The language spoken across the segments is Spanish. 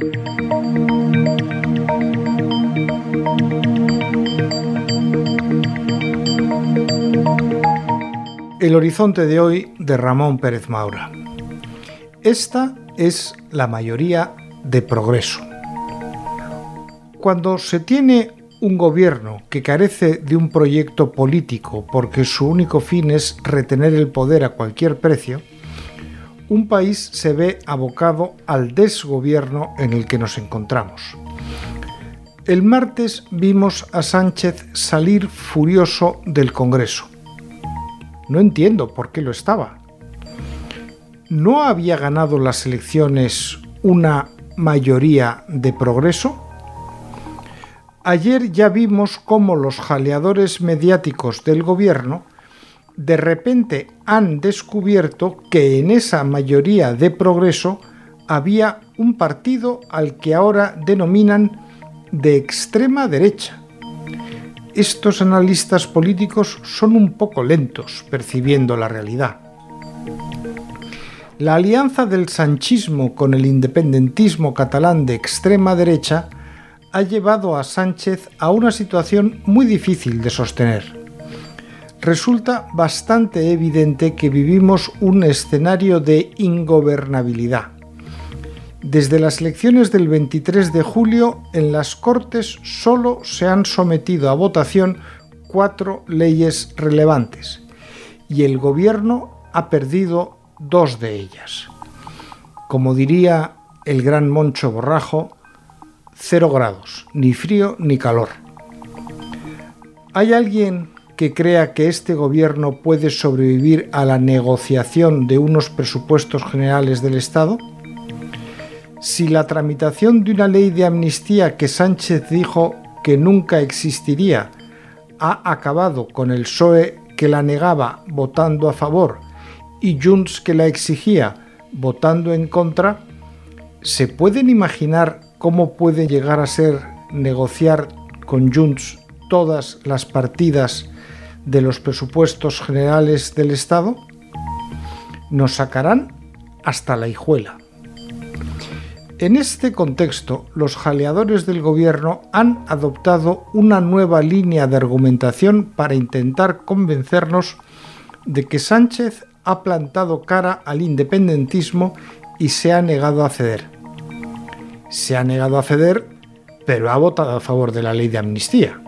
El horizonte de hoy de Ramón Pérez Maura. Esta es la mayoría de progreso. Cuando se tiene un gobierno que carece de un proyecto político porque su único fin es retener el poder a cualquier precio, un país se ve abocado al desgobierno en el que nos encontramos. El martes vimos a Sánchez salir furioso del Congreso. No entiendo por qué lo estaba. ¿No había ganado las elecciones una mayoría de progreso? Ayer ya vimos cómo los jaleadores mediáticos del gobierno de repente han descubierto que en esa mayoría de progreso había un partido al que ahora denominan de extrema derecha. Estos analistas políticos son un poco lentos percibiendo la realidad. La alianza del sanchismo con el independentismo catalán de extrema derecha ha llevado a Sánchez a una situación muy difícil de sostener. Resulta bastante evidente que vivimos un escenario de ingobernabilidad. Desde las elecciones del 23 de julio, en las Cortes solo se han sometido a votación cuatro leyes relevantes y el Gobierno ha perdido dos de ellas. Como diría el gran Moncho Borrajo, cero grados, ni frío ni calor. ¿Hay alguien que crea que este gobierno puede sobrevivir a la negociación de unos presupuestos generales del Estado? Si la tramitación de una ley de amnistía que Sánchez dijo que nunca existiría ha acabado con el PSOE que la negaba votando a favor y Junts que la exigía votando en contra, ¿se pueden imaginar cómo puede llegar a ser negociar con Junts todas las partidas de los presupuestos generales del Estado? Nos sacarán hasta la hijuela. En este contexto, los jaleadores del gobierno han adoptado una nueva línea de argumentación para intentar convencernos de que Sánchez ha plantado cara al independentismo y se ha negado a ceder se ha negado a ceder, pero ha votado a favor de la ley de amnistía.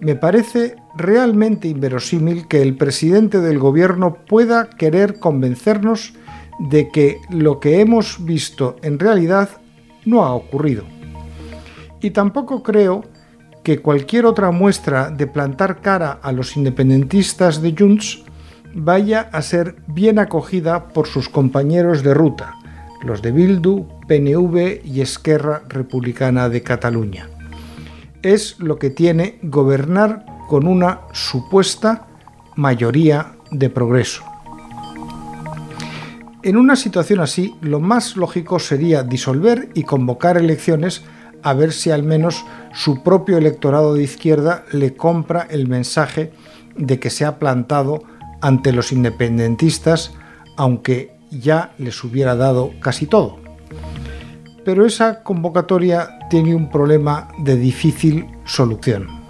Me parece realmente inverosímil que el presidente del gobierno pueda querer convencernos de que lo que hemos visto en realidad no ha ocurrido. Y tampoco creo que cualquier otra muestra de plantar cara a los independentistas de Junts vaya a ser bien acogida por sus compañeros de ruta, los de Bildu, PNV y Esquerra Republicana de Cataluña. Es lo que tiene gobernar con una supuesta mayoría de progreso. En una situación así, lo más lógico sería disolver y convocar elecciones a ver si al menos su propio electorado de izquierda le compra el mensaje de que se ha plantado ante los independentistas, aunque ya les hubiera dado casi todo. Pero esa convocatoria tiene un problema de difícil solución.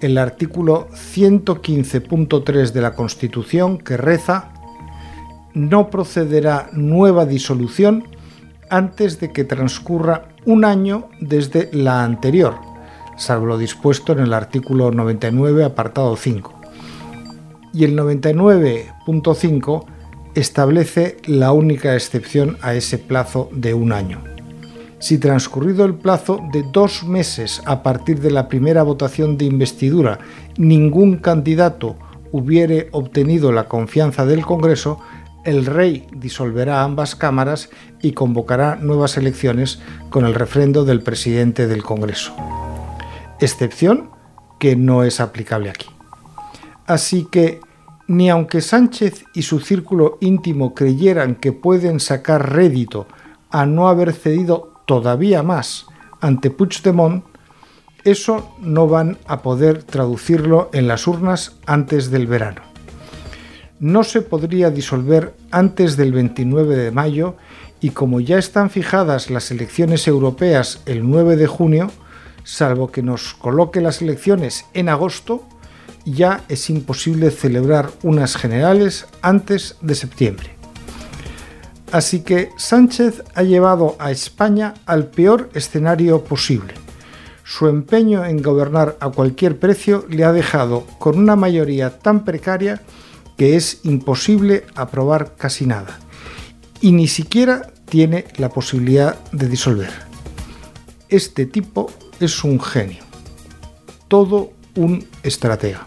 El artículo 115.3 de la Constitución que reza no procederá nueva disolución antes de que transcurra un año desde la anterior, salvo lo dispuesto en el artículo 99, apartado 5. Y el 99.5 establece la única excepción a ese plazo de un año. Si transcurrido el plazo de dos meses a partir de la primera votación de investidura ningún candidato hubiere obtenido la confianza del Congreso, el rey disolverá ambas cámaras y convocará nuevas elecciones con el refrendo del presidente del Congreso. Excepción que no es aplicable aquí. Así que ni aunque Sánchez y su círculo íntimo creyeran que pueden sacar rédito a no haber cedido todavía más ante Puigdemont, eso no van a poder traducirlo en las urnas antes del verano. no se podría disolver antes del 29 de mayo y como ya están fijadas las elecciones europeas el 9 de junio, salvo que nos coloque las elecciones en agosto, ya es imposible celebrar unas generales antes de septiembre. Así que Sánchez ha llevado a España al peor escenario posible. Su empeño en gobernar a cualquier precio le ha dejado con una mayoría tan precaria que es imposible aprobar casi nada. Y ni siquiera tiene la posibilidad de disolver. Este tipo es un genio. Todo un estratega.